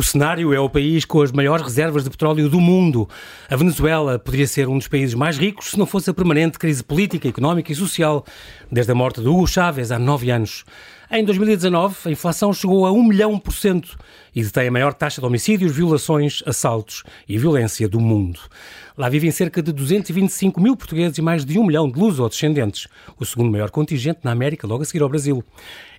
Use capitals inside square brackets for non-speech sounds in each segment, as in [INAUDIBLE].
O cenário é o país com as maiores reservas de petróleo do mundo. A Venezuela poderia ser um dos países mais ricos se não fosse a permanente crise política, económica e social desde a morte de Hugo Chávez há nove anos. Em 2019, a inflação chegou a 1 milhão por cento e detém a maior taxa de homicídios, violações, assaltos e violência do mundo. Lá vivem cerca de 225 mil portugueses e mais de 1 milhão de luso-descendentes, o segundo maior contingente na América, logo a seguir ao Brasil.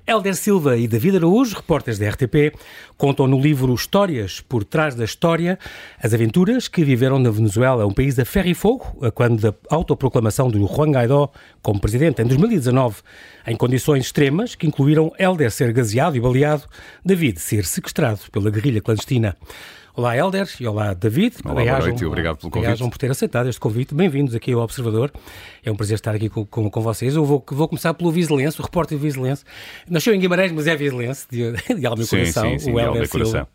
Helder Silva e David Araújo, repórteres da RTP, contam no livro Histórias por trás da história as aventuras que viveram na Venezuela, um país a ferro e fogo, quando da autoproclamação de Juan Guaidó como presidente em 2019, em condições extremas que incluíram Helder ser gaseado e baleado, David ser sequestrado pela guerrilha clandestina. Olá, Helder, e olá, David. Olá, boa noite e obrigado pelo convite. por ter aceitado este convite. Bem-vindos aqui ao Observador. É um prazer estar aqui com, com, com vocês. Eu vou, vou começar pelo Vizelense, o repórter Vizelense. Nasceu em Guimarães, mas é Vizelense, de, [LAUGHS] de alma e coração. Sim, sim, o Helder Silva.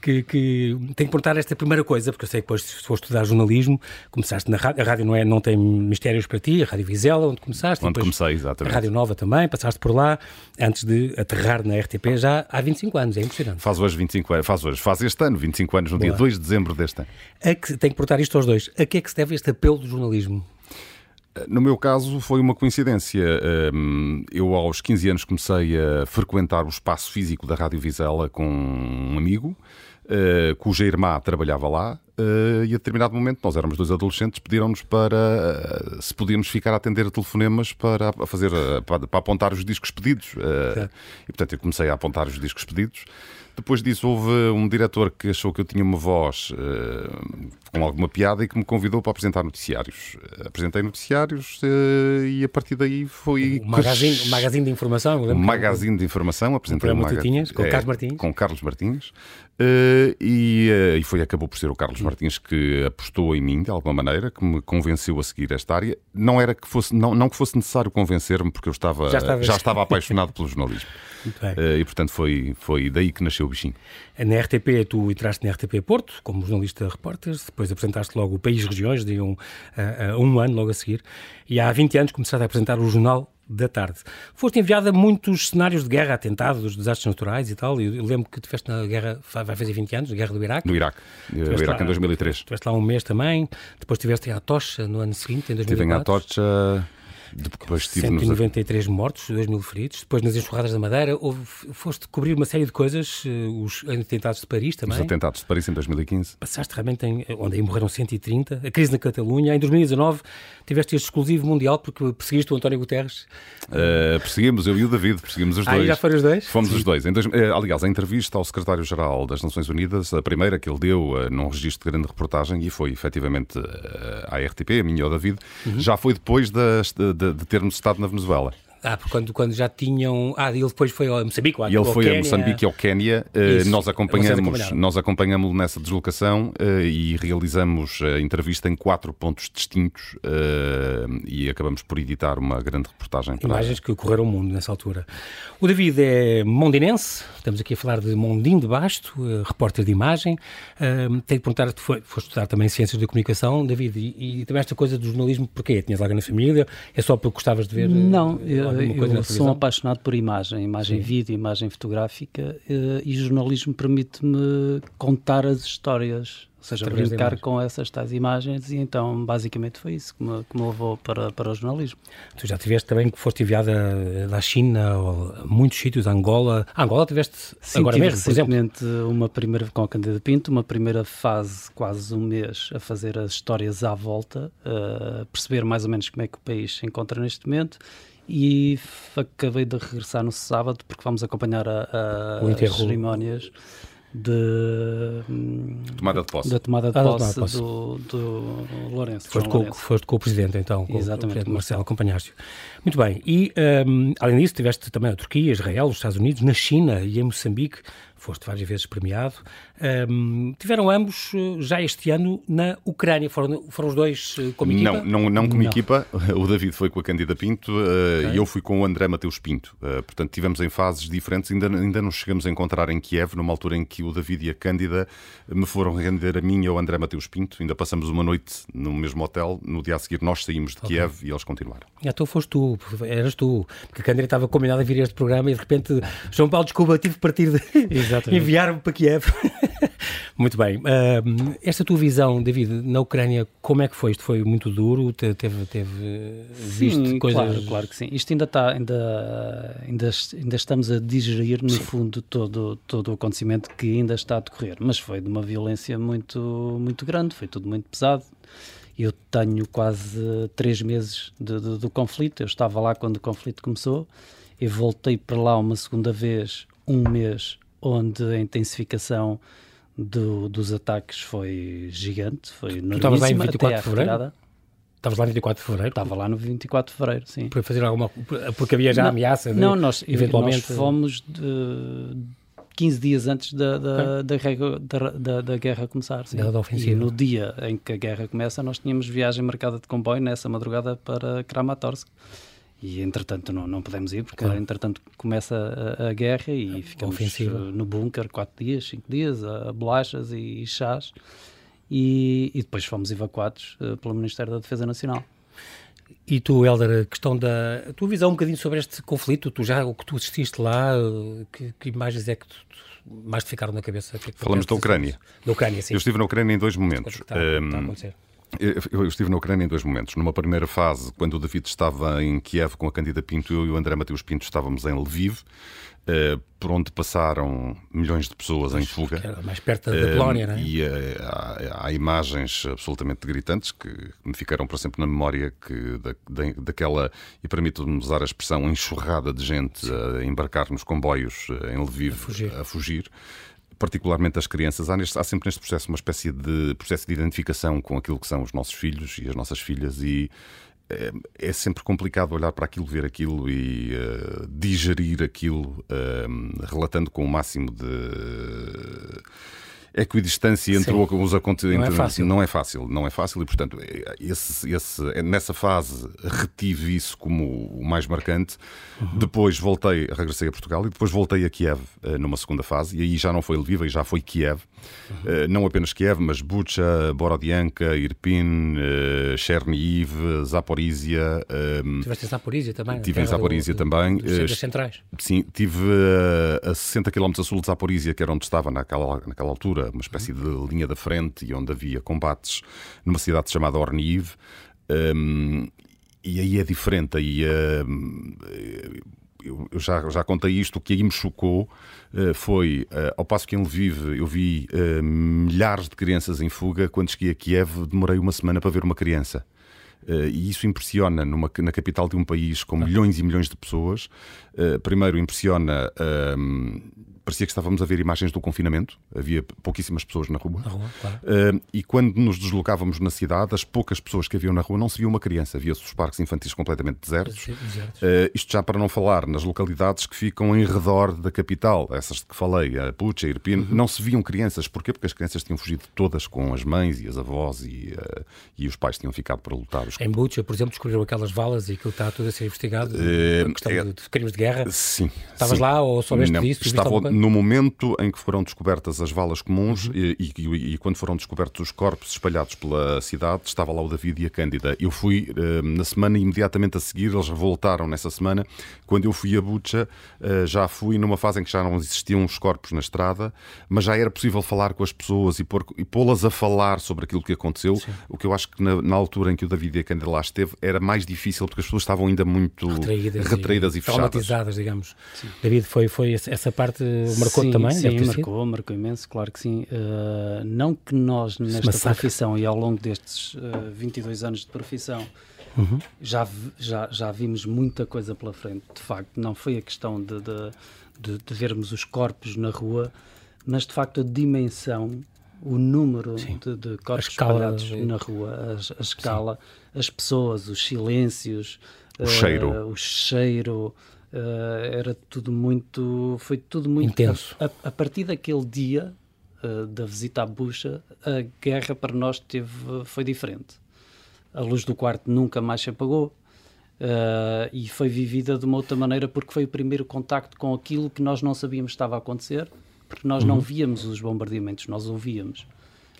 Que, que tem que perguntar esta primeira coisa, porque eu sei que depois, se for estudar jornalismo, começaste na rádio. A rádio não, é, não tem mistérios para ti, a Rádio Vizela, onde começaste. Onde comecei, exatamente. A Rádio Nova também, passaste por lá, antes de aterrar na RTP já há 25 anos. É impressionante. Faz hoje 25 anos, faz hoje, faz este ano, 25 anos, no Boa. dia 2 de dezembro deste ano. A que, tenho que perguntar isto aos dois. A que é que se deve este apelo do jornalismo? No meu caso, foi uma coincidência. Eu, aos 15 anos, comecei a frequentar o espaço físico da Rádio Vizela com um amigo, eh, cuja irmã trabalhava lá, eh, e a determinado momento, nós éramos dois adolescentes, pediram-nos para eh, se podíamos ficar a atender telefonemas para fazer para, apontar os discos pedidos. E portanto, eu comecei a apontar os discos pedidos. Depois disso, houve um diretor que achou que eu tinha uma voz uh, com alguma piada e que me convidou para apresentar noticiários. Uh, apresentei noticiários uh, e a partir daí foi. Um magazine, um magazine de informação. Um magazine de informação. Apresentei um magazine. Com é, Carlos Martins. Com Carlos Martins. E, e, foi, acabou por ser o Carlos Martins que apostou em mim, de alguma maneira, que me convenceu a seguir esta área. Não era que fosse, não, não que fosse necessário convencer-me, porque eu estava, já, já estava apaixonado [LAUGHS] pelo jornalismo. Uh, e portanto foi, foi daí que nasceu o bichinho. Na RTP, tu entraste na RTP Porto, como jornalista repórter, depois apresentaste logo o País Regiões, de um, um ano logo a seguir, e há 20 anos começaste a apresentar o Jornal da Tarde. Foste enviada a muitos cenários de guerra, atentados, desastres naturais e tal. Eu lembro que estiveste na guerra, vai fazer 20 anos, a guerra do Iraque. Do Iraque, do Iraque lá, em 2003. Estiveste lá um mês também, depois estiveste em Atocha no ano seguinte, em 2004. Estive em Atocha depois 193 nos... mortos, 2 mil feridos. Depois nas enxurradas da Madeira, houve, foste cobrir uma série de coisas, eh, os atentados de Paris também. Os atentados de Paris em 2015. Passaste realmente, em, onde aí morreram 130. A crise na Catalunha. Em 2019 tiveste este exclusivo mundial porque perseguiste o António Guterres. Uh, perseguimos, eu e o David, perseguimos os dois. Ah, já foram os dois? Fomos Sim. os dois. Dois, eh, aliás, a entrevista ao secretário-geral das Nações Unidas, a primeira que ele deu uh, num registro de grande reportagem, e foi efetivamente uh, à RTP, a minha e ao David, uhum. já foi depois de, de, de termos estado na Venezuela. Ah, porque quando, quando já tinham. Ah, ele depois foi ao Moçambique, E ele foi a Moçambique e ao Quénia. Uh, nós acompanhamos nós acompanhamos nessa deslocação uh, e realizamos a entrevista em quatro pontos distintos uh, e acabamos por editar uma grande reportagem. Para... Imagens que correram o mundo nessa altura. O David é mondinense, estamos aqui a falar de Mondim de Basto, repórter de imagem. Uh, tenho de perguntar, tu foi, foste estudar também Ciências da Comunicação, David, e, e também esta coisa do jornalismo, porquê? Tinhas alguém na família? É só porque gostavas de ver? Não, eu, eu sou um apaixonado por imagem, imagem Sim. vídeo, imagem fotográfica uh, e jornalismo permite-me contar as histórias, ou seja, Através brincar com essas tais imagens e então basicamente foi isso que me, que me levou para, para o jornalismo. Tu já tiveste também que foste enviada da China ou a muitos sítios, Angola. A Angola tiveste Sim, agora tive mesmo, recentemente uma primeira com a Candida Pinto, uma primeira fase quase um mês a fazer as histórias à volta, uh, perceber mais ou menos como é que o país se encontra neste momento e acabei de regressar no sábado porque vamos acompanhar a, a as cerimónias de hum, tomada de posse, da tomada de, ah, posse, posse, Do, do Lourenço. Foste com, foste com o Presidente, então, com Exatamente, o Presidente Marcelo, acompanhaste-o. Muito bem, e um, além disso tiveste também a Turquia, Israel, os Estados Unidos, na China e em Moçambique, foste várias vezes premiado. Um, tiveram ambos eh, já este ano na Ucrânia. Foram, foram os dois eh, como equipa? Não, não, não como não. equipa. [LAUGHS] O David foi com a Cândida Pinto uh, okay. e eu fui com o André Mateus Pinto. Uh, portanto, tivemos em fases diferentes. Ainda, ainda nos chegamos a encontrar em Kiev, numa altura em que o David e a Cândida me foram render a mim e ao André Mateus Pinto. Ainda passamos uma noite no mesmo hotel. No dia a seguir, nós saímos de okay. Kiev e eles continuaram. Então foste tu, eras tu. Porque a Cândida estava combinada a vir a este programa e de repente, João Paulo, desculpa, tive que partir de. [LAUGHS] enviar-me para Kiev. [LAUGHS] muito bem. Uh, esta tua visão, David, na Ucrânia, como é que foi? Isto foi muito duro? Teve, teve visto Sim, coisas... Claro, claro que sim. Isto ainda está, ainda, ainda, ainda estamos a digerir, no sim. fundo, todo, todo o acontecimento que ainda está a decorrer. Mas foi de uma violência muito, muito grande, foi tudo muito pesado. Eu tenho quase três meses de, de, do conflito. Eu estava lá quando o conflito começou e voltei para lá uma segunda vez, um mês, onde a intensificação do, dos ataques foi gigante. Foi tu estavas lá em 24 de fevereiro? Estavas lá no 24 de fevereiro? Estava lá no 24 de fevereiro, sim. Para fazer alguma. Porque havia já não, ameaça de, Não, nós, eventualmente... nós fomos. De, 15 dias antes da, da, da, da, da, guerra começar. Sim. Da ofensiva. E no dia em que a guerra começa, nós tínhamos viagem marcada de comboio nessa madrugada para Kramatorsk. E entretanto não, não podemos ir, porque claro. entretanto começa a, a guerra e ficamos ofensiva. no bunker 4 dias, 5 dias, a, bolachas e, e chás. E, e, depois fomos evacuados uh, pelo Ministério da Defesa Nacional. E tu, Helder, a questão da a tua visão um bocadinho sobre este conflito, tu já o que tu assististe lá, que, que imagens é que tu, mais te ficaram na cabeça? Que é que Falamos da Ucrânia. Da Ucrânia, sim. Eu estive na Ucrânia em dois momentos. Está, um, está a acontecer. Eu estive na Ucrânia em dois momentos. Numa primeira fase, quando o David estava em Kiev com a Candida Pinto, eu e o André Mateus Pinto estávamos em Lviv, uh, por onde passaram milhões de pessoas em fuga. mais perto da Polónia, uh, não é? E uh, há, há, imagens absolutamente gritantes que me ficaram para sempre na memória que da, da, daquela, e permito-me usar a expressão, enxurrada de gente Sim. a embarcar nos comboios em Lviv a fugir. A fugir particularmente as crianças, há, neste, há, sempre neste processo uma espécie de processo de identificação com aquilo que são os nossos filhos e as nossas filhas e é, é sempre complicado olhar para aquilo, ver aquilo e uh, digerir aquilo, uh, relatando com o máximo de equidistância entre Sim. os acontecimentos. Não é fácil. Não é fácil, não é fácil e, portanto, esse, esse, nessa fase retive isso como o mais marcante. Uhum. Depois voltei, regressei a Portugal e depois voltei a Kiev uh, numa segunda fase e aí já não foi Lviv, já foi Kiev. Uhum. Uh, não apenas Kiev, mas Bucha, Borodianka, Irpin, uh, Chernihiv, Zaporizhia. Uh, Tiveste em Zaporizhia também? Tive em Zaporizhia também. Dos centrais? Sim, tive a 60 km a sul de Zaporizhia, que era onde estava naquela, naquela altura uma espécie de linha da frente e onde havia combates numa cidade chamada Orniv. Um, e aí é diferente. Aí, um, eu já, já contei isto, o que aí me chocou uh, foi, uh, ao passo que em Lviv eu vi uh, milhares de crianças em fuga, quando cheguei a Kiev demorei uma semana para ver uma criança. e isso impressiona numa, na capital de um país com milhões e milhões de pessoas. primeiro, impressiona parecia que estávamos a ver imagens do confinamento, havia pouquíssimas pessoas na rua. Na rua claro. uh, e quando nos deslocávamos na cidade, as poucas pessoas que haviam na rua não se via uma criança, via-se os parques infantis completamente desertos. desertos. Uh, isto já para não falar nas localidades que ficam em redor da capital, essas que falei, a Pucha, a Irpino, uhum. não se viam crianças. Porquê? Porque as crianças tinham fugido todas com as mães e as avós e, uh, e os pais tinham ficado para lutar. Em Bucha, por exemplo, descobriram aquelas valas e aquilo está tudo a ser investigado, uh, questão é, de crimes de guerra. Sim. Estavas sim. lá ou soubeste não, disso? Estava no momento em que foram descobertas as valas comuns uhum. e, e, e, quando foram descobertos os corpos espalhados pela cidade, estava lá o David e a Cândida. Eu fui uh, na semana imediatamente a seguir, eles voltaram nessa semana. Quando eu fui a Bucha, uh, já fui numa fase em que já não existiam os corpos na estrada, mas já era possível falar com as pessoas e, e pô-las a falar sobre aquilo que aconteceu. Sim. O que eu acho que na, na, altura em que o David e a Cândida lá esteve era mais difícil porque as pessoas estavam ainda muito retraídas, retraídas e, e fechadas. Traumatizadas, digamos. Sim. David, foi, foi essa parte marcou também? Sim, marcou, marcou imenso, claro que sim. Uh, não que nós, nesta profissão e ao longo destes uh, eh, 22 anos de profissão, uhum. já, já, já vimos muita coisa pela frente. De facto, não foi a questão de, de, de, de vermos os corpos na rua, mas de facto a dimensão o número de, de, corpos espalhados na rua, a, a escala, Sim. as pessoas, os silêncios, o uh, cheiro, o cheiro Uh, era tudo muito. Foi tudo muito. Intenso. A, a partir daquele dia uh, da visita à bucha, a guerra para nós teve, foi diferente. A luz do quarto nunca mais se apagou. Uh, e foi vivida de uma outra maneira porque foi o primeiro contacto com aquilo que nós não sabíamos que estava a acontecer, porque nós uhum. não víamos os bombardeamentos, nós ouvíamos.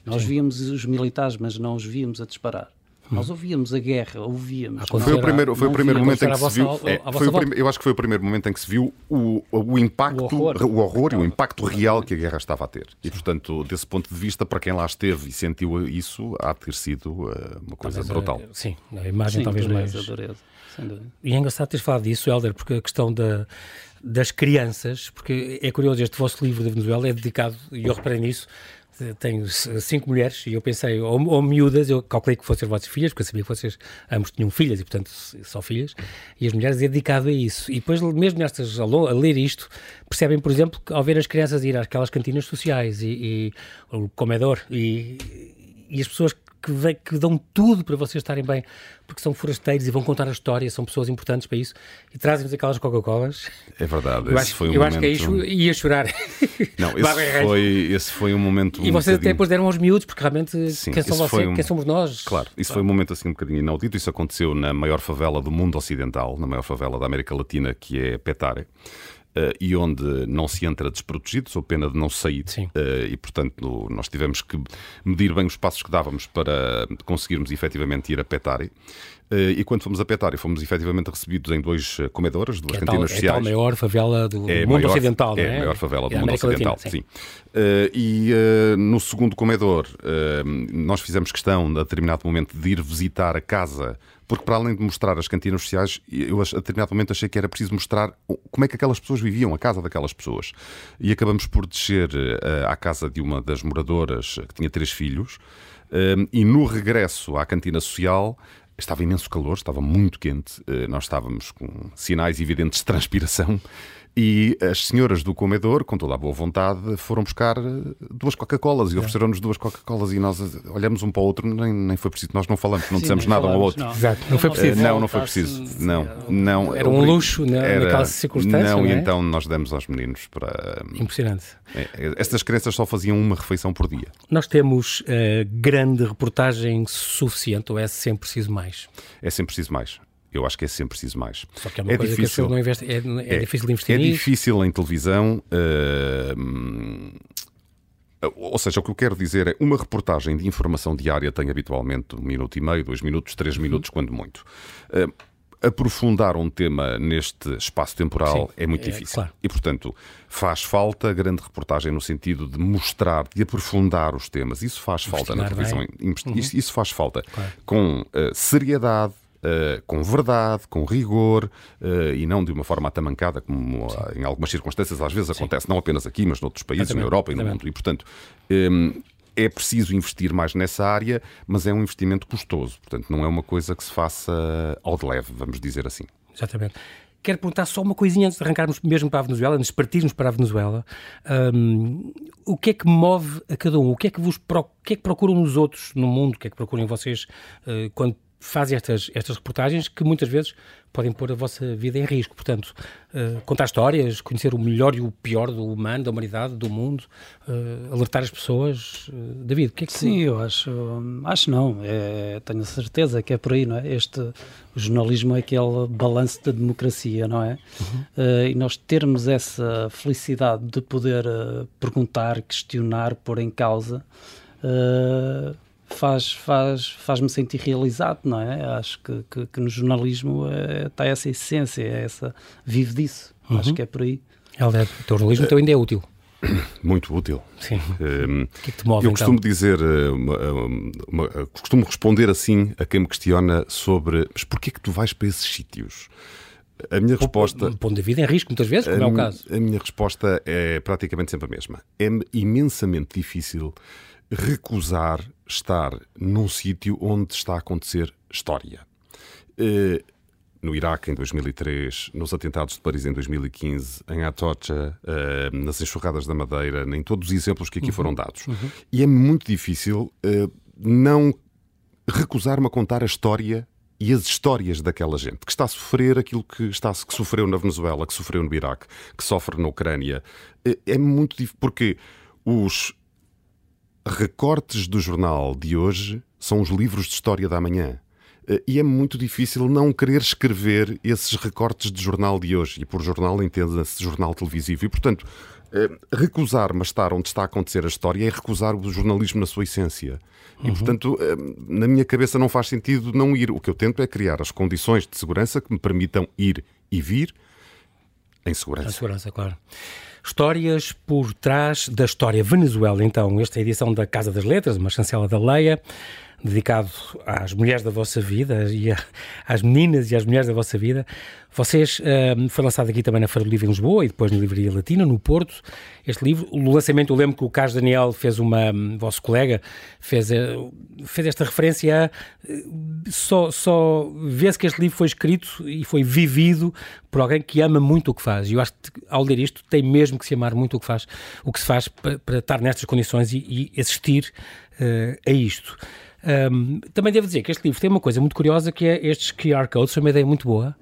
Nós Sim. víamos os militares, mas não os víamos a disparar. Nós ouvíamos a guerra, ouvíamos. Foi o primeiro, foi o primeiro momento em que se viu. É, foi o eu acho que foi o primeiro momento em que se viu o, o impacto, o horror, o horror e o impacto real que a guerra estava a ter. E, portanto, desse ponto de vista, para quem lá esteve e sentiu isso, há de ter sido uh, uma coisa talvez brutal. A, sim, a imagem sim, talvez dureza, mais. Dureza, e é engraçado teres falado disso, Helder, porque a questão da, das crianças, porque é curioso, este vosso livro da Venezuela é dedicado, e eu reparei nisso, tenho cinco mulheres e eu pensei, ou, ou miúdas, eu calculei que fossem vossas filhas, porque eu sabia que vocês ambos tinham filhas e, portanto, só filhas, e as mulheres é dedicado a isso. E depois, mesmo nestas, a, a ler isto, percebem, por exemplo, que ao ver as crianças ir àquelas cantinas sociais e, e o comedor e, e as pessoas que, que dão tudo para vocês estarem bem, porque são forasteiros e vão contar a história, são pessoas importantes para isso e trazem-vos aquelas Coca-Colas. É verdade, eu esse acho, foi um eu momento... acho que é isso, ia chorar. Não, [LAUGHS] esse foi, esse foi um momento. E um vocês bocadinho... até depois deram aos miúdos, porque realmente Sim, quem, são vocês, um... quem somos nós? Claro, isso claro. foi um momento assim um bocadinho inaudito. Isso aconteceu na maior favela do mundo ocidental, na maior favela da América Latina, que é Petare. Uh, e onde não se entra desprotegido, sou pena de não sair. Uh, e, portanto, nós tivemos que medir bem os passos que dávamos para conseguirmos efetivamente ir a Petare. Uh, e quando fomos a Petare, fomos efetivamente recebidos em dois comedores, duas que cantinas é sociais. É a maior favela do é mundo maior, ocidental, é? É a maior favela do é mundo ocidental, Latina, sim. sim. e no segundo comedor, nós fizemos questão, a determinado momento, de ir visitar a casa porque para além de mostrar as cantinas sociais, eu a determinado momento achei que era preciso mostrar como é que aquelas pessoas viviam, a casa daquelas pessoas. E acabamos por descer uh, à casa de uma das moradoras que tinha três filhos, uh, e no regresso à cantina social estava imenso calor, estava muito quente, nós estávamos com sinais evidentes de transpiração e as senhoras do comedor, com toda a boa vontade, foram buscar eh, duas Coca-Colas e ofereceram-nos duas Coca-Colas e nós olhamos um para o outro, nem, nem foi preciso, nós não falamos, não Sim, dissemos nada falamos, um ao outro. Não. Exato, não foi preciso. não, não foi preciso. Não, não. Era um luxo né, era, naquela circunstância. Não, não é? e então nós demos aos meninos para. Impressionante. É, estas crianças só faziam uma refeição por dia. Nós temos uh, grande reportagem suficiente ou é sempre preciso mais? É sempre preciso mais. Eu acho que é sempre preciso mais. Só que é uma é coisa difícil, que não investe, é, é, é, difícil investir É nisso. difícil em televisão. Uh, ou seja, o que eu quero dizer é uma reportagem de informação diária tem habitualmente um minuto e meio, dois minutos, três uhum. minutos, quando muito. Uh, aprofundar um tema neste espaço temporal Sim, é muito é, difícil. Claro. E, portanto, faz falta grande reportagem no sentido de mostrar, de aprofundar os temas. Isso faz falta na televisão. Uhum. Isso, isso, faz falta. Claro. Com uh, seriedade, Uh, com verdade, com rigor uh, e não de uma forma atamancada, como uh, em algumas circunstâncias às vezes Sim. acontece, não apenas aqui, mas noutros países, na Europa e no mundo. E, portanto, um, ehm, é preciso investir mais nessa área, mas é um investimento custoso. Portanto, não é uma coisa que se faça ao de leve, vamos dizer assim. Exatamente. Quero perguntar só uma coisinha antes de arrancarmos mesmo para a Venezuela, antes de partirmos para a Venezuela. Um, o que é que move a cada um? O que é que, vos pro... o que, é que procuram nos outros no mundo? O que é que procuram vocês uh, quando fazem estas, estas reportagens que muitas vezes podem pôr a vossa vida em risco. Portanto, uh, contar histórias, conhecer o melhor e o pior do humano, da humanidade, do mundo, uh, alertar as pessoas. Uh, David, o que é que Sim, eu acho, acho não. É, tenho certeza que é por aí, não é? Este, o jornalismo é aquele balanço da democracia, não é? Uhum. e nós termos essa felicidade de poder perguntar, questionar, pôr em causa. Uh, faz, faz, faz-me sentir realizado, não é? Acho que, que, que no jornalismo é, está essa essência, é essa, vive disso. Uhum. Acho que é por aí. Helder, o teu jornalismo então ainda é útil. [COUGHS] Muito útil. Sim. Um, o que é que te move, eu então? costumo dizer, eh, uma, uma, costumo responder assim a quem me questiona sobre mas porquê que tu vais para esses sítios? A minha resposta. Um ponto de vida em risco, muitas vezes, como a, é o caso. A minha resposta é praticamente sempre a mesma. É imensamente difícil recusar estar num sítio onde está a acontecer história. Uh, no Iraque em 2003, nos atentados de Paris em 2015, em Atocha, uh, nas enxurradas da Madeira, nem todos os exemplos que aqui uhum. foram dados. Uhum. E é muito difícil uh, não recusar-me a contar a história e as histórias daquela gente que está a sofrer aquilo que, está, que sofreu na Venezuela, que sofreu no Iraque, que sofre na Ucrânia. É muito difícil, porque os recortes do jornal de hoje são os livros de história da manhã. Uh, e é muito difícil não querer escrever esses recortes de jornal de hoje. E por jornal entenda-se jornal televisivo. E, portanto, recusar-me a estar onde está a acontecer a história é recusar o jornalismo na sua essência. E, uhum. portanto, na minha cabeça não faz sentido não ir. O que eu tento é criar as condições de segurança que me permitam ir e vir em segurança. Em segurança, claro. Histórias por trás da história. Venezuela, então, esta é a edição da Casa das Letras, uma chancela da Leia, dedicado às mulheres da vossa vida e às meninas e às mulheres da vossa vida. Vocês, uh, foi lançado aqui também na Feira do Livro em Lisboa e depois na Livraria Latina, no Porto, este livro. O lançamento, eu lembro que o Carlos Daniel fez uma, um, vosso colega, fez, uh, fez esta referência a, uh, só, só vê-se que este livro foi escrito e foi vivido por alguém que ama muito o que faz. E eu acho que ao ler isto tem mesmo que se amar muito o que faz, o que se faz para, para estar nestas condições e, e assistir uh, a isto. Um, também devo dizer que este livro tem uma coisa muito curiosa que é estes QR codes, foi uma ideia muito boa.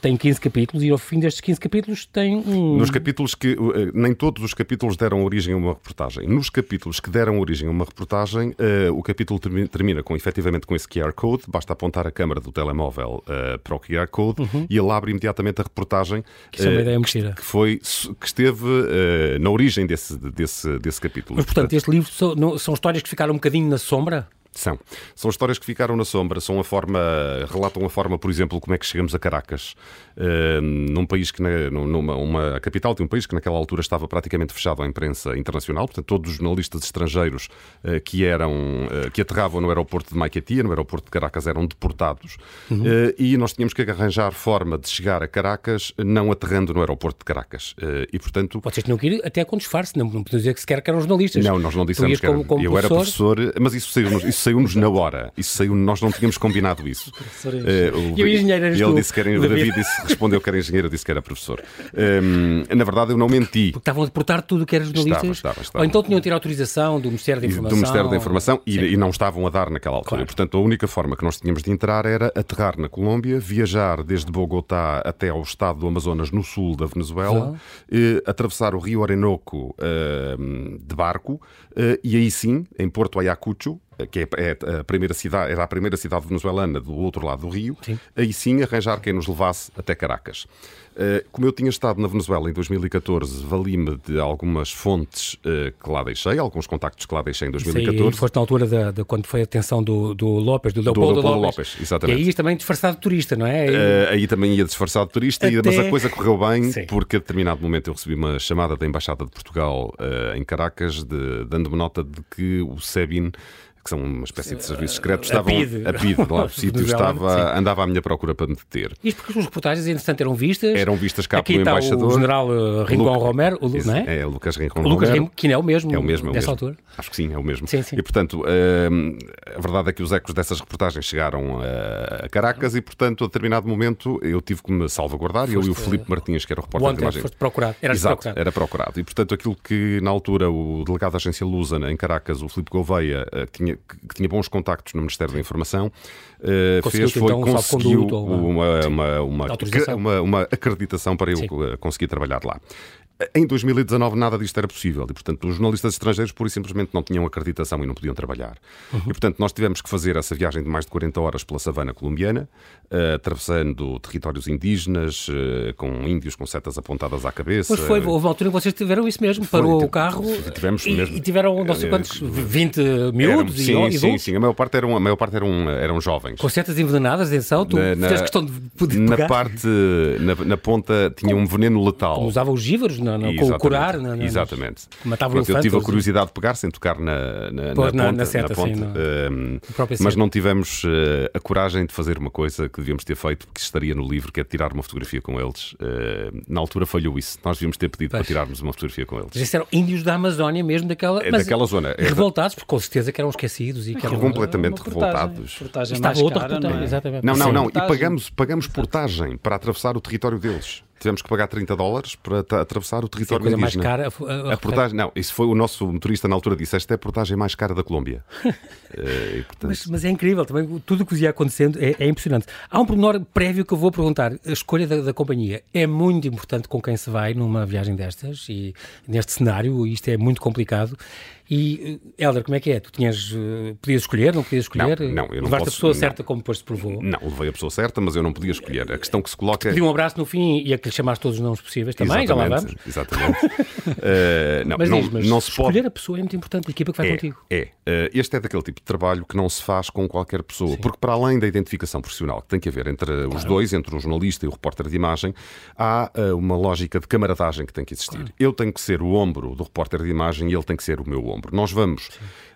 Tem 15 capítulos e ao fim destes 15 capítulos tem um. Nos capítulos que. Eh, nem todos os capítulos deram origem a uma reportagem. Nos capítulos que deram origem a uma reportagem, uh, o capítulo termina com, efetivamente com esse QR Code. Basta apontar a câmara do telemóvel uh, para o QR Code uhum. e ele abre imediatamente a reportagem. Que, uh, é uma ideia que, que, foi, que esteve na origem desse, desse, desse capítulo. Mas, portanto, este livro são, não, são histórias que ficaram um bocadinho na sombra? São. São histórias que ficaram na sombra, são a forma, relatam a forma, por exemplo, como é que chegamos a Caracas, uh, num país que, na, numa uma, a capital de um país que naquela altura estava praticamente fechado à imprensa internacional, portanto, todos os jornalistas estrangeiros uh, que eram, uh, que aterravam no aeroporto de Maiquetia, no aeroporto de Caracas, eram deportados, uhum. e nós tínhamos que arranjar forma de chegar a Caracas não aterrando no aeroporto de Caracas. e, portanto... Vocês tinham que ir até com disfarce, não, não dizer que sequer que eram jornalistas. Não, nós não dissemos que eram. Como eu era professor, mas isso saiu-nos saiu-nos na hora. Isso saiu, nós não tínhamos combinado isso. [LAUGHS] Uh, o, e o engenheiro Ele tu, disse que era o David disse, respondeu que era engenheiro, disse que era professor. Um, na verdade, eu não menti. Porque estavam a deportar tudo o que era jornalista. Estava, estava, estava. Ou então tinham de ter autorização do Ministério da Informação. Do Ministério da Informação e, e, não estavam a dar naquela altura. Claro. Portanto, a única forma que nós tínhamos de entrar era aterrar na Colômbia, viajar desde Bogotá até ao estado do Amazonas, no sul da Venezuela, e, atravessar o rio Orinoco uh, de barco e aí sim, em Porto Ayacucho, que é, é a primeira cidade, era a primeira cidade venezuelana do outro lado do rio, sim. aí sim arranjar quem nos levasse até Caracas. Eh, como eu tinha estado na Venezuela em 2014, vali-me de algumas fontes eh, que lá deixei, alguns contactos que lá deixei em 2014. Isso foste na altura de, de, quando foi a detenção do, do López, do Leopoldo, do Leopoldo López. López. Exatamente. E aí também disfarçado de turista, não é? Aí, uh, aí também ia disfarçado de turista, Até... mas a coisa correu bem Sim. porque a determinado momento eu recebi uma chamada da Embaixada de Portugal em Caracas, dando-me nota de que o SEBIN que são uma espécie de serviços secretos, estavam a PID, lá [LAUGHS] o sítio estava, andava à minha procura para me deter. Isto porque as reportagens, entretanto, eram vistas. Eram vistas cá Aqui pelo embaixador. o general uh, Rincon Romero, o, não é? É, Lucas Rincon Lucas Romero. que é o mesmo, é o mesmo é o mesmo. altura. Acho que sim, é o mesmo. Sim, sim. E, portanto, uh, a verdade é que os ecos dessas reportagens chegaram a Caracas e, portanto, a determinado momento eu tive que me salvaguardar, foste, eu e o Filipe Martins, que era o repórter de imagem. foste procurado. Era Exato, procurado. era procurado. E, portanto, aquilo que na altura o delegado da agência Lusa em Caracas, o Filipe Gouveia, uh, tinha, que tinha bons contactos no Ministério da Informação, uh, fez foi então, conseguiu uma, uma, uma, uma, uma acreditação para eu Sim. conseguir trabalhar lá. Em 2019 nada disto era possível e, portanto, os jornalistas estrangeiros pura e simplesmente não tinham acreditação e não podiam trabalhar. Uhum. E, portanto, nós tivemos que fazer essa viagem de mais de 40 horas pela savana colombiana, uh, atravessando territórios indígenas, uh, com índios com setas apontadas à cabeça. Pois foi, houve uma altura que vocês tiveram isso mesmo, foi, parou o carro tivemos e, mesmo, e tiveram não sei quantos, 20 miúdos sim, e, sim, sim, a maior parte eram, a maior parte eram, eram jovens. Com setas envenenadas, atenção, tu na, questão de poder Na parte, na, na ponta tinha um veneno letal. Como usava os na, na, com o curar. Na, na, Exatamente. Matava Pronto, eu tive a curiosidade de pegar sem tocar na, na, Pôs na, na, ponta, na seta, ponta. Sim, no, mas não tivemos uh, a coragem de fazer uma coisa que devíamos ter feito, porque estaria no livro, que é tirar uma fotografia com eles. Uh, na altura falhou isso. Nós devíamos ter pedido pois. para tirarmos uma fotografia com eles. Mas eram índios da Amazónia mesmo, daquela, é, daquela zona. É revoltados, porque com certeza que eram esquecidos e que eram completamente uma revoltados. Portagem Estava outra cara, portagem, não é? Não, não, não. E pagamos, pagamos portagem para atravessar o território deles tivemos que pagar 30 dólares para atravessar o território Sim, a indígena. mais cara. A, a, a portagem, não, isso foi o nosso motorista na altura disse, esta é a portagem mais cara da Colômbia. [LAUGHS] e, portanto... mas, mas, é incrível também, tudo o que ia acontecendo é, é, impressionante. Há um pormenor prévio que eu vou perguntar, a escolha da, da, companhia é muito importante com quem se vai numa viagem destas e neste cenário, isto é muito complicado E, Helder, como é que é? Tu tinhas, uh, podias escolher, não podias escolher? Não, não eu não Levaste posso, a pessoa não. certa como depois se provou? Não, levei a pessoa certa, mas eu não podia escolher. A questão que se coloca... Pedi um abraço no fim e a que lhe chamaste todos os nomes possíveis também, já lá vamos. Exatamente. uh, [LAUGHS] não, mas não, diz, mas não se escolher pode... a pessoa é muito importante, a equipa que vai é, contigo. É. Uh, este é daquele tipo de trabalho que não se faz com qualquer pessoa, Sim. porque para além da identificação profissional que tem que haver entre claro. os dois, entre o jornalista e o repórter de imagem, há uh, uma lógica de camaradagem que tem que existir. Claro. Eu tenho que ser o ombro do repórter de imagem e ele tem que ser o meu ombro. Nós vamos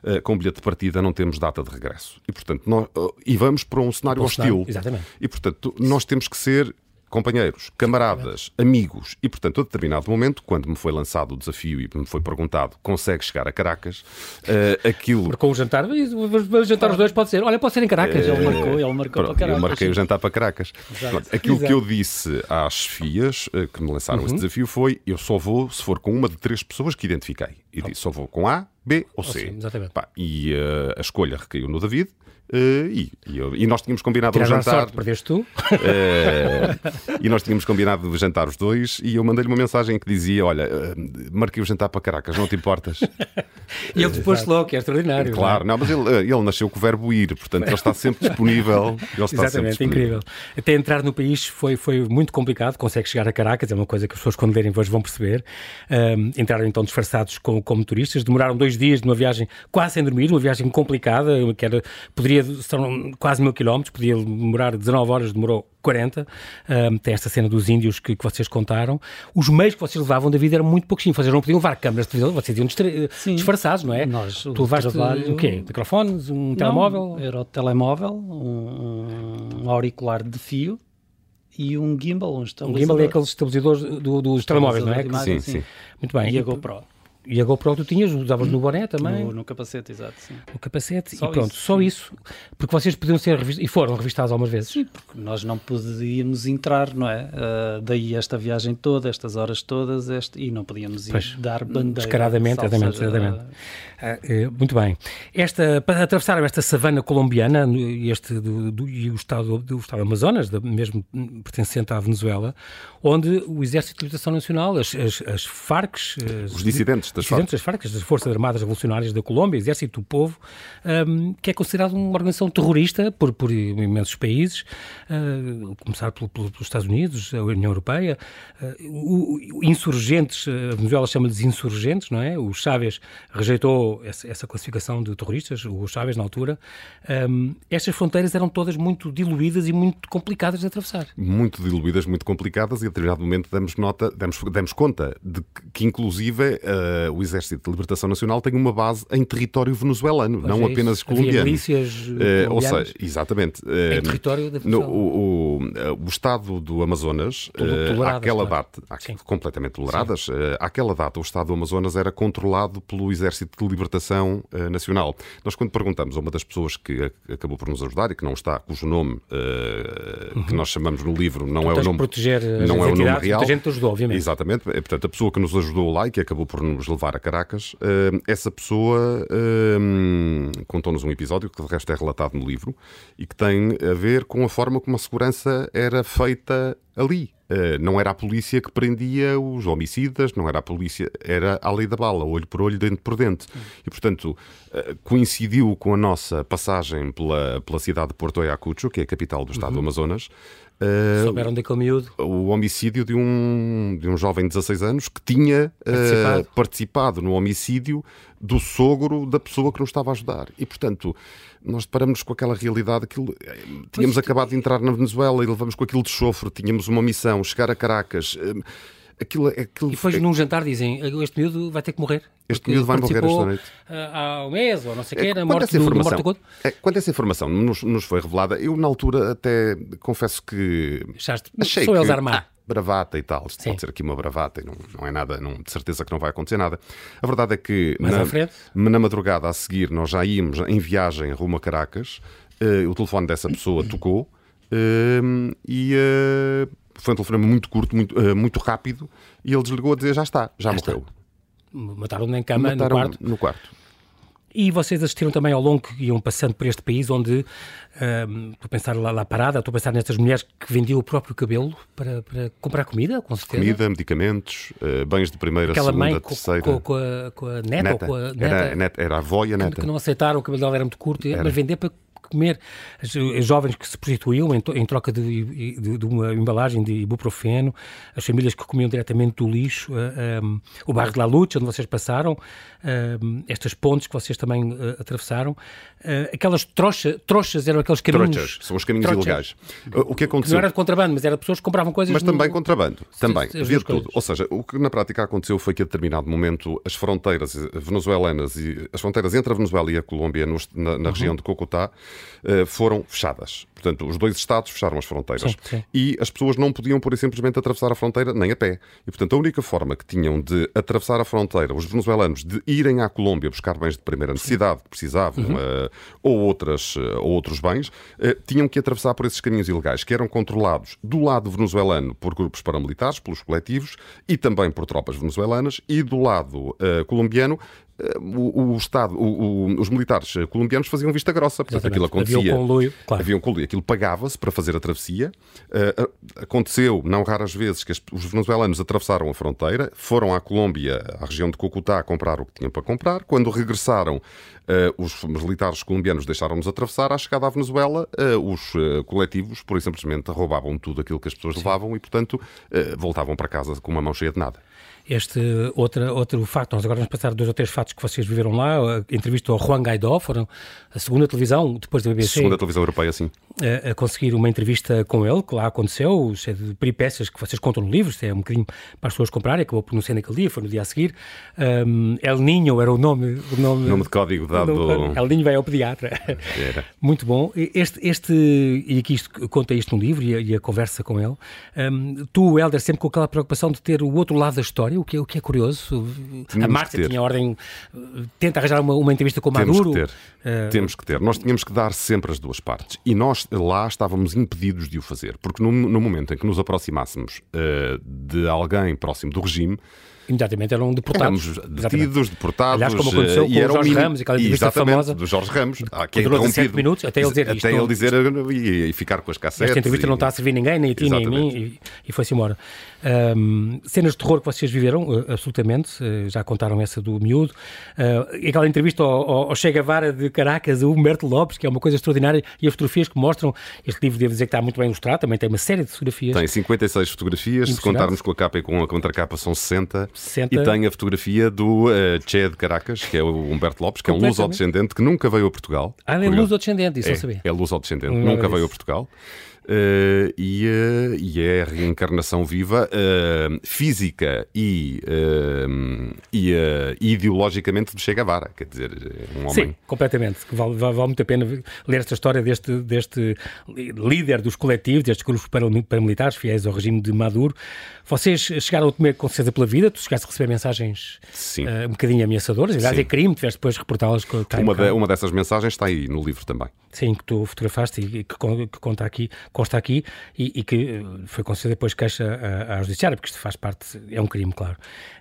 uh, com bilhete de partida, não temos data de regresso. E, portanto, nós, e vamos para um cenário hostil. Exatamente. E, portanto, nós temos que ser companheiros, camaradas, amigos. E, portanto, a determinado momento, quando me foi lançado o desafio e me foi perguntado consegue chegar a Caracas, uh, aquilo... Marcou o jantar, vamos jantar os dois, pode ser. Olha, pode ser em Caracas. Uh, ele marcou, ele marcou pronto, para Caracas. Eu marquei o jantar para Caracas. Pronto, aquilo Exato. que eu disse às chefias uh, que me lançaram uhum. esse desafio foi eu só vou se for com uma de três pessoas que identifiquei. E disse, só vou com A, B ou C. Sim, exatamente. Pá, e uh, a escolha recaiu no David. Uh, e, e, eu, e, nós tínhamos combinado um jantar. Sorte, perdeste tu. Uh, e nós tínhamos combinado de jantar os dois. E eu mandei-lhe uma mensagem que dizia: Olha, uh, marquei o jantar para Caracas, não te importas? e ele depois logo, que é extraordinário. Claro, não, mas ele, ele nasceu com o verbo ir, portanto ele está sempre disponível. Ele está Exatamente, sempre incrível. Até entrar no país foi, foi muito complicado. Consegue chegar a Caracas, é uma coisa que as pessoas, quando lerem, hoje vão perceber. Um, entraram então disfarçados como, como turistas, demoraram dois dias de uma viagem quase sem dormir, uma viagem complicada, que era, poderia ser quase mil quilómetros, podia demorar 19 horas, demorou 40. Um, tem esta cena dos índios que, que, vocês contaram. Os meios que vocês levavam da vida eram muito pouquinho. Vocês não podiam levar câmaras de televisão, vocês iam Sim, disfarçados, não é? Nós, tu levaste trabalho... o quê? Microfones? Um não, telemóvel? Era o telemóvel, um, um auricular de fio e um gimbal. Um, um gimbal é aqueles estabilizadores do, dos telemóveis, não é? Imagem, sim, sim, Muito bem. E a GoPro. E a GoPro tu tinhas, usavas no boné também? No, no capacete, exato. Sim. No capacete, só e pronto, isso, só sim. isso. Porque vocês podiam ser revistados, e foram revistados algumas vezes. Sim, porque nós não podíamos entrar, não é? Uh, daí esta viagem toda, estas horas todas, este, e não podíamos ir pois, dar bandeira. Descaradamente, exatamente. exatamente. Uh, uh, muito bem. Esta, para atravessaram esta savana colombiana este do, do, e o estado do estado do Amazonas, mesmo pertencente à Venezuela, onde o Exército de Libertação Nacional, as, as, as FARC, os dissidentes das dissidentes das FARC, das Forças Armadas Revolucionárias da Colômbia, Exército do Povo, um, que é considerado uma organização terrorista por, por imensos países, uh, começar pelo, pelo, pelos Estados Unidos, a União Europeia, uh, o, insurgentes, a Venezuela chama-lhes insurgentes, não é? O Chávez rejeitou essa, essa, classificação de terroristas, o Chávez na altura. Um, estas fronteiras eram todas muito diluídas e muito complicadas de atravessar. Muito diluídas, muito complicadas, e a determinado momento damos nota, damos, damos conta de que, que inclusive, uh, o Exército de Libertação Nacional tem uma base em território venezuelano, pois não é apenas colombiano. milícias uh, Ou seja, exatamente. Uh, em território da no, o, o, o, Estado do Amazonas, àquela claro. data, Sim. completamente toleradas, àquela data o Estado do Amazonas era controlado pelo Exército de Libertação Nacional. Nós, quando perguntamos a uma das pessoas que acabou por nos ajudar e que não está, cujo nome uhum. que nós chamamos no livro não tu é o nome, proteger não é o nome real. A gente ajudou, obviamente. Exatamente. Portanto, a pessoa que nos ajudou lá e que acabou por nos levar a Caracas, uh, essa pessoa uh, contou-nos um episódio que de resto é relatado no livro e que tem a ver com a forma como a segurança era feita ali. Uh, não era a polícia que prendia os homicidas, não era a polícia, era a lei da bala, olho por olho, dente por dente. E, portanto, uh, coincidiu com a nossa passagem pela, pela cidade de Porto Ayacucho, que é a capital do estado uhum. do Amazonas, Uh, Souberam daquele miúdo? O homicídio de um, de um jovem de 16 anos que tinha participado. Uh, participado no homicídio do sogro da pessoa que nos estava a ajudar. E, portanto, nós deparamos com aquela realidade. Aquilo, tínhamos pois acabado de entrar na Venezuela e levamos com aquilo de chofre, tínhamos uma missão, chegar a Caracas. Uh, Aquilo, aquilo, e depois é... num jantar dizem este miúdo vai ter que morrer. Este miúdo vai morrer esta noite. Há um mês ou não sei o é, quê, na morte, do, morte do... é, Quando essa informação nos, nos, foi revelada, eu na altura até confesso que Achaste, achei sou que, eles armar. Ah, bravata e tal, isto Sim. pode ser aqui uma bravata e não, não é nada, não, de certeza que não vai acontecer nada. A verdade é que na, na madrugada a seguir nós já íamos em viagem rumo a Caracas, uh, o telefone dessa pessoa tocou uh, e... Uh, foi um telefonema muito curto, muito, uh, muito rápido, e ele desligou a dizer já está, já, já morreu. Mataram-no em cama Mataram no quarto. No quarto. E vocês assistiram também ao longo que iam passando por este país, onde um, estou a pensar lá, lá parada, estou a pensar nestas mulheres que vendiam o próprio cabelo para, para comprar comida, com certeza. Comida, medicamentos, uh, bens de primeira, Aquela segunda, mãe terceira. Com, com, a, com a neta, neta. ou com a neta, era, neta, era a avó e a neta. Que, que não aceitaram, o cabelo dela era muito curto, era. mas vender para comer. As, as jovens que se prostituíam em, em troca de, de, de, uma embalagem de ibuprofeno, as famílias que comiam diretamente do lixo, uh, um, o bairro de La Lucha, onde vocês passaram, uh, estas pontes que vocês também uh, atravessaram, aquelas trocha, trouxas eram aqueles caminhos. Trochas, são os caminhos Trocha. ilegais. O que aconteceu? Não era de contrabando, mas era pessoas que compravam coisas. Mas também no... contrabando, também, havia tudo. Ou seja, o que na prática aconteceu foi que a determinado momento as fronteiras venezuelanas e as fronteiras entre a Venezuela e a Colômbia na, na uhum. região de Cocotá foram fechadas. Portanto, os dois Estados fecharam as fronteiras. Sim, sim. E as pessoas não podiam, por e simplesmente, atravessar a fronteira nem a pé. E, portanto, a única forma que tinham de atravessar a fronteira, os venezuelanos, de irem à Colômbia buscar bens de primeira necessidade que precisavam, uhum. uh, ou, outras, uh, ou outros bens, uh, tinham que atravessar por esses caminhos ilegais, que eram controlados do lado venezuelano por grupos paramilitares, pelos coletivos, e também por tropas venezuelanas, e do lado colombiano o, o Estado, o, os militares colombianos faziam vista grossa. Portanto, Exatamente. aquilo acontecia. Havia um conluio, claro. Havia um conluio. Aquilo pagava-se para fazer a travessia. Uh, aconteceu, não raras vezes, que os venezuelanos atravessaram a fronteira, foram à Colômbia, à região de Cocutá, comprar o que tinham para comprar. Quando regressaram, uh, os militares colombianos deixaram-nos atravessar. À chegada à Venezuela, uh, os coletivos, por simplesmente, roubavam tudo aquilo que as pessoas Sim. levavam e, portanto, voltavam para casa com uma mão cheia de nada este outra, outro facto. Nós agora vamos passar dois ou três fatos que vocês viveram lá. A entrevista ao Juan Guaidó, foram a segunda televisão, depois da BBC. Segunda televisão europeia, sim. A, a, conseguir uma entrevista com ele, que lá aconteceu, cheio de peripécias que vocês contam no livro, é um bocadinho para as pessoas comprarem, acabou por não ser naquele dia, foi no dia a seguir. Um, El Ninho era o nome. O nome, nome de código dado. No, El Ninho vai ao pediatra. Era. Muito bom. Este, este, e aqui isto, conta isto no livro e a, e a conversa com ele. Um, tu, Helder, sempre com aquela preocupação de ter o outro lado da história, o que é, o que é curioso. Tínhamos a Márcia tinha ordem, tenta arranjar uma, uma entrevista com o Maduro. Temos que ter. Uh... Temos que ter. Nós tínhamos que dar sempre as duas partes. E nós lá estávamos impedidos de o fazer, porque no, no momento em que nos aproximássemos uh, de alguém próximo do regime, imediatamente eram deportados. Éramos detidos, deportados. Aliás, como aconteceu eh, com o Jorge Ramos, aquela entrevista famosa. do Jorge Ramos. Ah, que é durou 17 minutos, até ele dizer isto. Até ele dizer e, e, ficar com as cassetes. Esta entrevista e... não está a servir ninguém, nem a ti, nem a mim, e, e foi-se embora. Um, cenas de terror que vocês viveram, uh, absolutamente, uh, já contaram essa do miúdo. Uh, aquela entrevista ao, ao Che Guevara de Caracas, o Humberto Lopes, que é uma coisa extraordinária, e as fotografias que mostram. Este livro, devo dizer que está muito bem ilustrado, também tem uma série de fotografias. Tem 56 fotografias, se contarmos com a capa e com a contracapa, são 60. 60. E tem a fotografia do uh, Che de Caracas, que é o Humberto Lopes, que é um luso-descendente que nunca veio a Portugal. Ah, ele é luso-descendente, isso é, não sabia. É luso-descendente, nunca veio a Portugal. Uh, e, uh, e, é a reencarnação viva uh, física e, e ideologicamente de Che Guevara, quer dizer, um homem... Sim, completamente. Vale, vale, vale, muito a pena ler esta história deste, deste líder dos coletivos, destes grupos paramilitares fiéis ao regime de Maduro. Vocês chegaram a temer com certeza pela vida, tu chegaste a receber mensagens um bocadinho ameaçadoras, aliás é crime, tiveste depois reportá-las com o uma, de, uma dessas mensagens está aí no livro também. Sim, que tu fotografaste e que, que conta aqui consta aqui e, e que eh, foi concedida depois queixa à, à Judiciária, porque isto faz parte, é um crime, claro.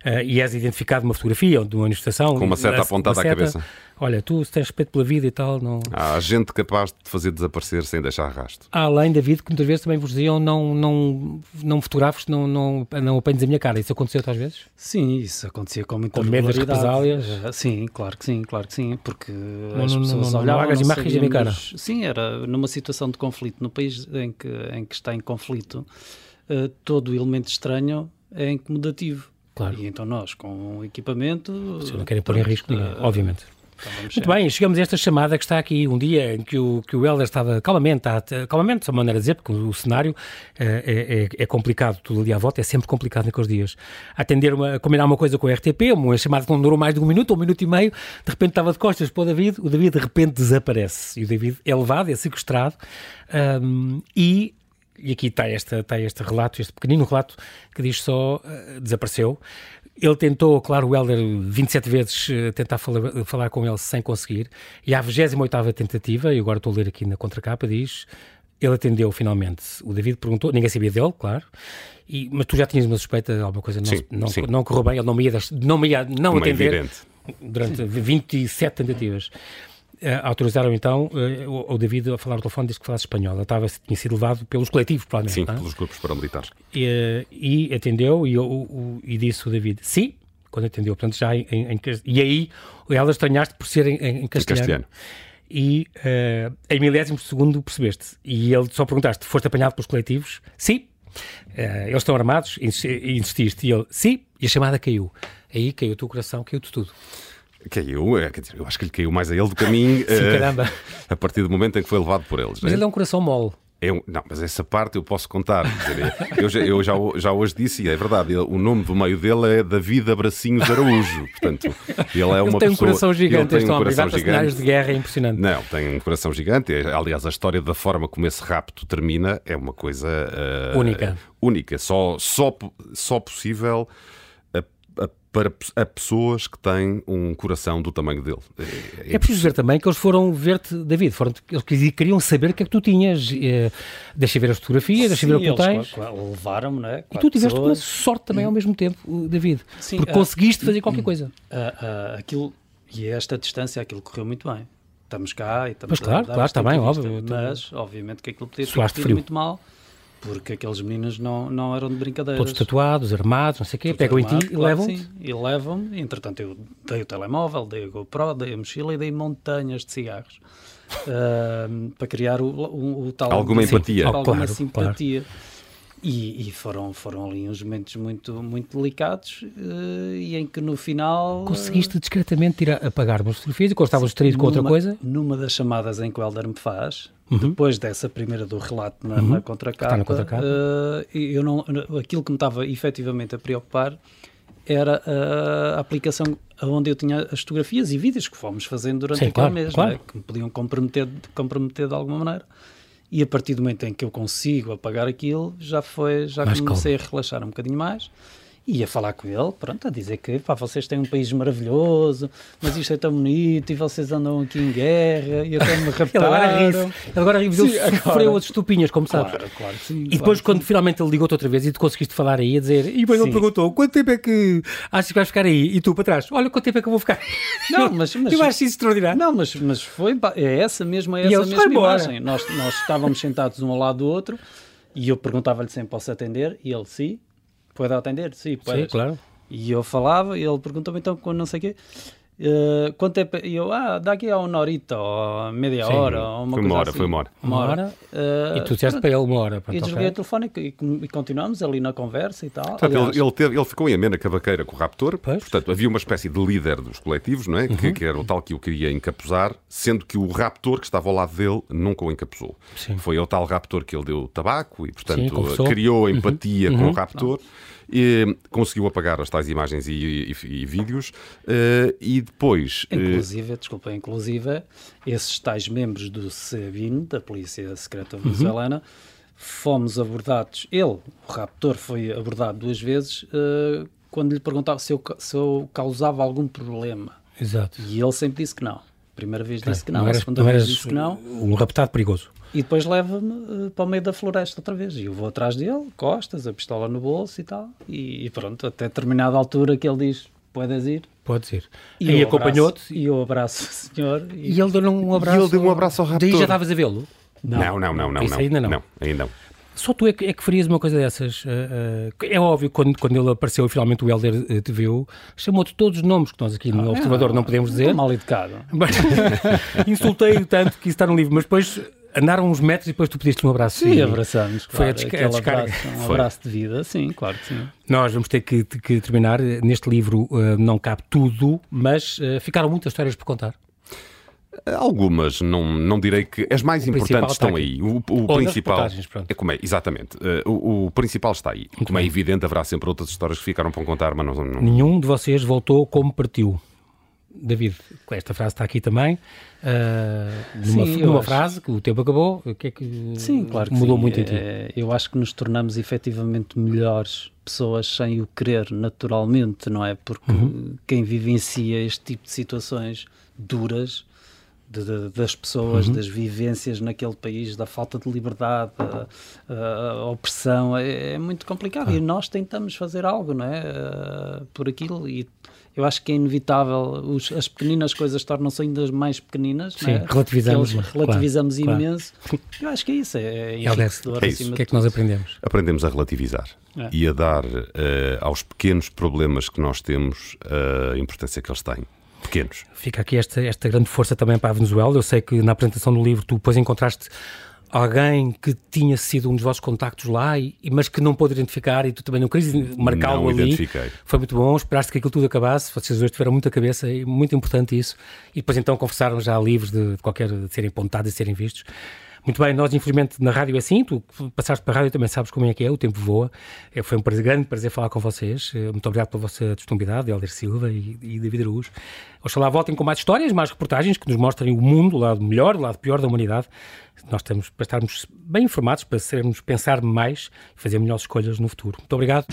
Uh, e és identificado numa fotografia de uma manifestação. Com uma seta apontada seta, à cabeça. Olha, tu se tens respeito pela vida e tal, não. Há gente capaz de fazer desaparecer sem deixar rastro. Além, David, que muitas vezes também vos diziam não, não, não fotografes, não, não, não apanhes a minha cara. Isso aconteceu outras vezes? Sim, isso acontecia com muita Com medo das represálias? Eh, sim, claro que sim, claro que sim, porque não, as pessoas não, não, olhavam... Não hagas imagens a minha Sim, era numa situação de conflito, no país em que, em que está em conflito, uh, todo o elemento estranho é incomodativo. Claro. E então nós, com equipamento... Vocês não querem pôr em risco ninguém, obviamente. Então Muito bem, chegamos a esta chamada que está aqui um dia em que o, que o Helder estava calmamente, a, calmamente, de uma maneira de dizer, porque o cenário é, é, é, complicado, tudo ali à volta é sempre complicado naqueles dias. Atender uma, combinar uma coisa com o RTP, uma chamada que não durou mais de um minuto ou um minuto e meio, de repente estava de costas para o David, o David de repente desaparece. E o David é levado, é sequestrado um, e e aqui está, esta, está este relato, este pequenino relato que diz só uh, desapareceu. Ele tentou, claro, o Helder 27 vezes uh, tentar falar, falar, com ele sem conseguir. E à 28 tentativa, e agora estou a ler aqui na contracapa, diz ele atendeu finalmente. O David perguntou, ninguém sabia dele, claro. E, mas tu já tinhas uma suspeita de alguma coisa não, sim, não, sim. não correu bem, ele não me ia, não me ia não Como é atender. É durante Sim. 27 tentativas. Uh, autorizaram então uh, o, David a falar ao telefone desde que falasse espanhol. Ele estava, tinha sido levado pelos coletivos, provavelmente. Sim, é? pelos grupos paramilitares. E, e atendeu e, o, e disse o David, sim, quando atendeu, portanto já em, em, e aí ela estranhaste por ser em, em castelhano. castelhano. E uh, em milésimo segundo percebeste. E ele só perguntaste, foste apanhado pelos coletivos? Sim. Uh, eles estão armados? Insististe. E ele, sim. E a chamada caiu. Aí caiu o teu coração, caiu-te tudo. Caiu, é, dizer, eu acho que lhe caiu mais a ele do que a mim. [LAUGHS] Sim, uh, caramba. A partir do momento em que foi levado por eles. Mas né? ele é um coração mole. É um, não, mas essa parte eu posso contar. Dizer, eu, já, eu já, já, hoje disse, e é verdade, o nome do meio dele é David Abracinhos Araújo. Portanto, ele é uma ele tem um coração gigante, ele tem um coração gigante. de guerra é impressionante. Não, tem um coração gigante. Aliás, a história da forma como esse rapto termina é uma coisa uh, única. Única, só, só, só possível para a pessoas que têm um coração do tamanho dele. É, é, é preciso ver também que eles foram ver-te, David, foram, eles queriam saber o que é que tu tinhas. Eh, deixa ver as fotografias, deixa ver o que tu tens. Levaram-me, não é? E tu tiveste pessoas. uma sorte também ao mesmo tempo, David, Sim, porque uh, conseguiste fazer qualquer coisa. Uh, uh, aquilo, e a esta distância aquilo correu muito bem. Estamos cá e estamos pois claro, claro, está bem, óbvio. Mas, obviamente, que aquilo podia ter muito mal porque aqueles meninos não, não eram de brincadeira. Todos tatuados, armados, não sei o quê, pegam armado, em ti e claro, levam-te? Sim, e levam-me. Entretanto, eu dei o telemóvel, dei a GoPro, dei a mochila e dei montanhas de cigarros. Uh, [LAUGHS] para criar o, o, o tal... Alguma empatia. alguma claro, simpatia. Claro. E, e, foram, foram ali uns momentos muito, muito delicados uh, e em que no final... Conseguiste discretamente tirar, apagar umas fotografias e quando estavas distraído com outra coisa? Numa das chamadas em que o Helder me faz, uhum. depois dessa primeira do relato na, uhum. na contracapa, na contracapa. Uh, eu não, aquilo que me estava efetivamente a preocupar era a aplicação onde eu tinha as fotografias e vídeos que fomos fazendo durante Sim, aquele claro, mês, claro. Né? que me podiam comprometer, comprometer de alguma maneira e a partir do momento em que eu consigo apagar aquilo, já foi, já mais comecei calma. a relaxar um bocadinho mais e a falar com ele, pronto, a dizer que pá, vocês têm um país maravilhoso, mas isto é tão bonito e vocês andam aqui em guerra e até me raptaram. [LAUGHS] ele agora ri ele sofreu as estupinhas, como claro, sabes. Claro, sim, e depois, claro, quando sim. finalmente ele ligou-te outra vez e tu conseguiste falar aí, a dizer, e depois sim. ele perguntou, quanto tempo é que achas que vais ficar aí? E tu para trás, olha quanto tempo é que eu vou ficar [LAUGHS] Não, mas... mas eu acho isso extraordinário. Não, mas, mas foi, é essa mesma, é essa mesma imagem. Nós, nós estávamos sentados um ao lado do outro e eu perguntava-lhe sempre, posso atender? E ele, sim. Pode atender? Sim, pode. Sim, claro. E eu falava e ele perguntou-me então quando não sei o quê. Uh, quanto tempo? E eu, ah, daqui a uma horita ou meia Sim, hora. Ou uma foi uma hora, assim. foi uma hora. Uma hora. Uh, e tu disseste para ele uma hora. E desliguei o telefone e, e, continuamos ali na conversa e tal. Portanto, Aliás, ele, ele, teve, ele ficou em amena cavaqueira com o Raptor. Pois. Portanto, havia uma espécie de líder dos coletivos, não é? Uhum. Que, que, era o tal que o queria encapuzar, sendo que o Raptor que estava ao lado dele nunca o encapuzou. Sim. Foi o tal Raptor que ele deu tabaco e, portanto, Sim, criou empatia uhum. com o uhum. Raptor. Não e, conseguiu apagar as tais imagens e, e, e vídeos uh, e depois... Eh, inclusive, uh, desculpa, inclusive esses tais membros do SEBIN, da Polícia Secreta. Venezuelana, uhum. fomos abordados, ele, o raptor, foi abordado duas vezes uh, quando lhe perguntava se eu, se eu causava algum problema. Exato. E ele sempre disse que não. Primeira vez disse que não, não eras, a segunda não vez disse que não. Um raptado perigoso. E depois leva-me uh, para o meio da floresta outra vez. E eu vou atrás dele, costas, a pistola no bolso e tal. E, e pronto, até determinada altura que ele diz: Podes ir? Podes ir. E, e acompanhou-te? E eu abraço o senhor. E, e ele deu um abraço. E ele deu um abraço ao raptor. Daí já estavas a vê-lo? Não, não, não, não. não Isso ainda não. Não, ainda não. Só tu é que, é que farias uma coisa dessas. Uh, uh, é óbvio, quando, quando ele apareceu e finalmente o Helder uh, te viu, chamou-te todos os nomes que nós aqui no ah, Observador não, não podemos dizer. Mal educado. [LAUGHS] [LAUGHS] Insultei-o tanto que isso está no livro, mas depois andaram uns metros e depois tu pediste um abraço. Sim, e abraçamos. Foi a, desca a descarga. Abraço, um Foi. abraço de vida, sim, claro que sim. Nós vamos ter que, que terminar. Neste livro uh, não cabe tudo, mas uh, ficaram muitas histórias por contar. Algumas, não, não direi que. As mais o importantes estão aí. O, o principal. É como é, exatamente. Uh, o, o, principal está aí. Muito como é bem. é evidente, haverá sempre outras histórias que ficaram para contar, mas não, não. Nenhum de vocês voltou como partiu. David, esta frase está aqui também, uh, numa, Sim, numa frase que o tempo acabou, o que é que Sim, claro que mudou sim. muito em ti? É, eu acho que nos tornamos efetivamente melhores pessoas sem o querer naturalmente, não é? Porque uhum. quem vivencia este tipo de situações duras de, de, das pessoas, uhum. das vivências naquele país, da falta de liberdade, a, a opressão, é, é, muito complicado. Ah. E nós tentamos fazer algo, não é? Uh, por aquilo e eu acho que é inevitável, os, as pequeninas coisas tornam-se ainda mais pequeninas. Sim, é? relativizamos. relativizamos claro, imenso. Claro. Eu acho que é isso, é, é enriquecedor. É isso. O que é que nós aprendemos? Aprendemos a relativizar é. e a dar uh, aos pequenos problemas que nós temos uh, a importância que eles têm pequenos. Fica aqui esta, esta grande força também para a Venezuela. Eu sei que na apresentação do livro tu depois encontraste alguém que tinha sido um dos vossos contactos lá, e, mas que não pôde identificar e tu também não querias marcá-lo ali. Identifiquei. Foi muito bom, esperaste que aquilo tudo acabasse, vocês hoje tiveram muita cabeça e muito importante isso. E depois então conversaram já livres de, de qualquer de serem apontados e serem vistos. Muito bem, nós infelizmente na rádio é assim, tu passaste para a rádio também sabes como é que é, o tempo voa. É, foi um prazer, grande prazer falar com vocês. É, muito obrigado pela vossa disponibilidade, Helder Silva e, e David Araújo. Oxalá voltem com mais histórias, mais reportagens que nos mostrem o mundo, o lado melhor, o lado pior da humanidade. Nós estamos para estarmos bem informados, para sermos pensar mais e fazer melhores escolhas no futuro. Muito obrigado.